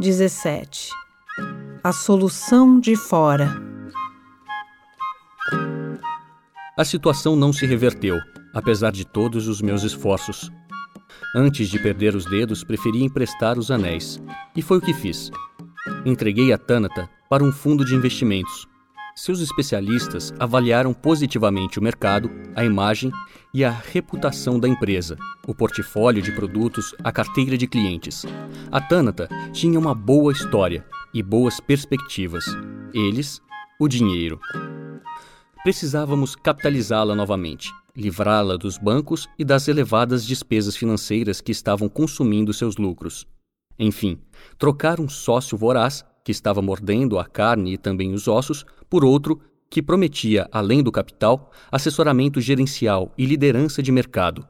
17 A solução de fora. A situação não se reverteu, apesar de todos os meus esforços. Antes de perder os dedos, preferi emprestar os anéis. E foi o que fiz. Entreguei a Tânata para um fundo de investimentos. Seus especialistas avaliaram positivamente o mercado, a imagem e a reputação da empresa, o portfólio de produtos, a carteira de clientes. A Tânata tinha uma boa história e boas perspectivas. Eles, o dinheiro. Precisávamos capitalizá-la novamente, livrá-la dos bancos e das elevadas despesas financeiras que estavam consumindo seus lucros. Enfim, trocar um sócio voraz, que estava mordendo a carne e também os ossos, por outro que prometia, além do capital, assessoramento gerencial e liderança de mercado.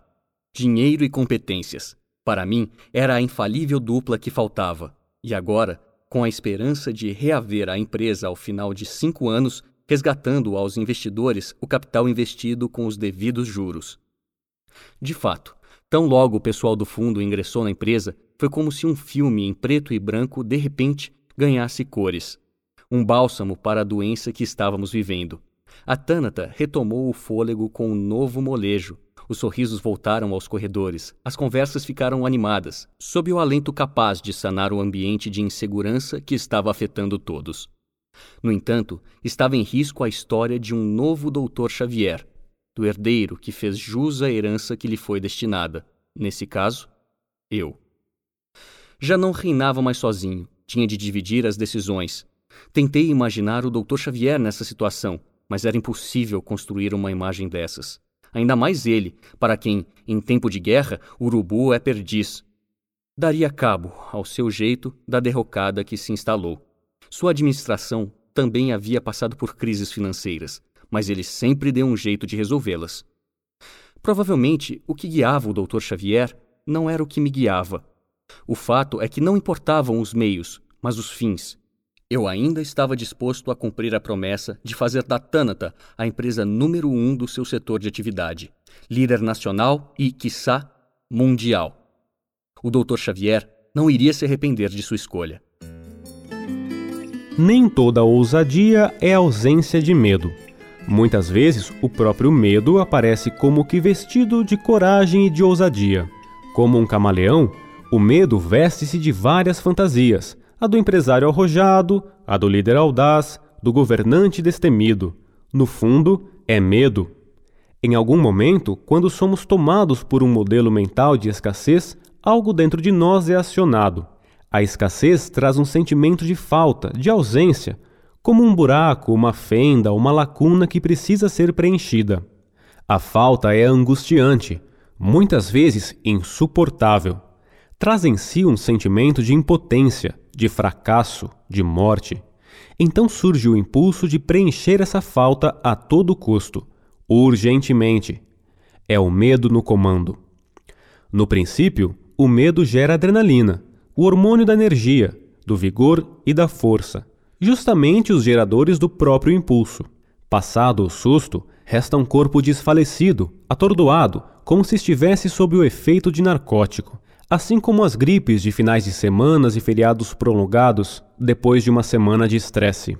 Dinheiro e competências. Para mim, era a infalível dupla que faltava. E agora, com a esperança de reaver a empresa ao final de cinco anos, resgatando aos investidores o capital investido com os devidos juros. De fato, tão logo o pessoal do fundo ingressou na empresa, foi como se um filme em preto e branco de repente ganhasse cores um bálsamo para a doença que estávamos vivendo. A Tânata retomou o fôlego com um novo molejo. Os sorrisos voltaram aos corredores, as conversas ficaram animadas, sob o alento capaz de sanar o ambiente de insegurança que estava afetando todos. No entanto, estava em risco a história de um novo doutor Xavier, do herdeiro que fez jus à herança que lhe foi destinada. Nesse caso, eu. Já não reinava mais sozinho, tinha de dividir as decisões, Tentei imaginar o Dr. Xavier nessa situação, mas era impossível construir uma imagem dessas. Ainda mais ele, para quem, em tempo de guerra, urubu é perdiz. Daria cabo, ao seu jeito, da derrocada que se instalou. Sua administração também havia passado por crises financeiras, mas ele sempre deu um jeito de resolvê-las. Provavelmente, o que guiava o Dr. Xavier não era o que me guiava. O fato é que não importavam os meios, mas os fins, eu ainda estava disposto a cumprir a promessa de fazer da Tânata a empresa número um do seu setor de atividade, líder nacional e, quiçá, mundial. O Dr. Xavier não iria se arrepender de sua escolha. Nem toda ousadia é ausência de medo. Muitas vezes, o próprio medo aparece como que vestido de coragem e de ousadia. Como um camaleão, o medo veste-se de várias fantasias, a do empresário arrojado, a do líder audaz, do governante destemido. No fundo, é medo. Em algum momento, quando somos tomados por um modelo mental de escassez, algo dentro de nós é acionado. A escassez traz um sentimento de falta, de ausência, como um buraco, uma fenda, uma lacuna que precisa ser preenchida. A falta é angustiante, muitas vezes insuportável. Traz em si um sentimento de impotência, de fracasso, de morte. Então surge o impulso de preencher essa falta a todo custo, urgentemente. É o medo no comando. No princípio, o medo gera adrenalina, o hormônio da energia, do vigor e da força, justamente os geradores do próprio impulso. Passado o susto, resta um corpo desfalecido, atordoado, como se estivesse sob o efeito de narcótico assim como as gripes de finais de semanas e feriados prolongados depois de uma semana de estresse.